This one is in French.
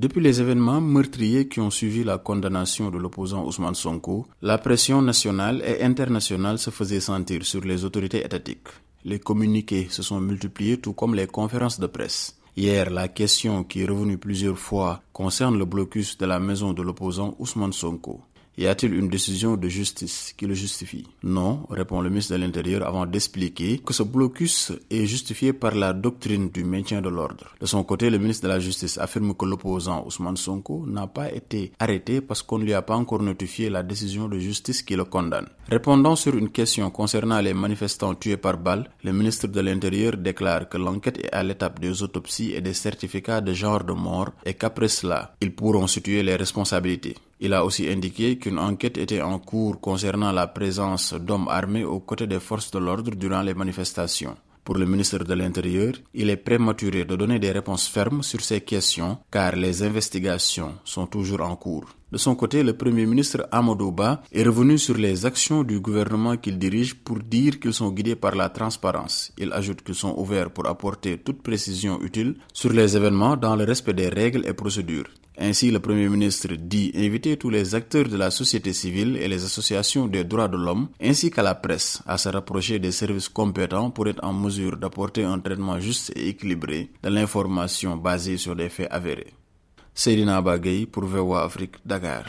Depuis les événements meurtriers qui ont suivi la condamnation de l'opposant Ousmane Sonko, la pression nationale et internationale se faisait sentir sur les autorités étatiques. Les communiqués se sont multipliés tout comme les conférences de presse. Hier, la question qui est revenue plusieurs fois concerne le blocus de la maison de l'opposant Ousmane Sonko. Y a-t-il une décision de justice qui le justifie? Non, répond le ministre de l'Intérieur avant d'expliquer que ce blocus est justifié par la doctrine du maintien de l'ordre. De son côté, le ministre de la Justice affirme que l'opposant Ousmane Sonko n'a pas été arrêté parce qu'on ne lui a pas encore notifié la décision de justice qui le condamne. Répondant sur une question concernant les manifestants tués par balle, le ministre de l'Intérieur déclare que l'enquête est à l'étape des autopsies et des certificats de genre de mort et qu'après cela, ils pourront situer les responsabilités. Il a aussi indiqué qu'une enquête était en cours concernant la présence d'hommes armés aux côtés des forces de l'ordre durant les manifestations. Pour le ministre de l'Intérieur, il est prématuré de donner des réponses fermes sur ces questions car les investigations sont toujours en cours. De son côté, le Premier ministre Amadouba est revenu sur les actions du gouvernement qu'il dirige pour dire qu'ils sont guidés par la transparence. Il ajoute qu'ils sont ouverts pour apporter toute précision utile sur les événements dans le respect des règles et procédures. Ainsi, le Premier ministre dit inviter tous les acteurs de la société civile et les associations des droits de l'homme, ainsi qu'à la presse, à se rapprocher des services compétents pour être en mesure d'apporter un traitement juste et équilibré de l'information basée sur des faits avérés. Serina Bagay pour VOA Afrique, Dakar.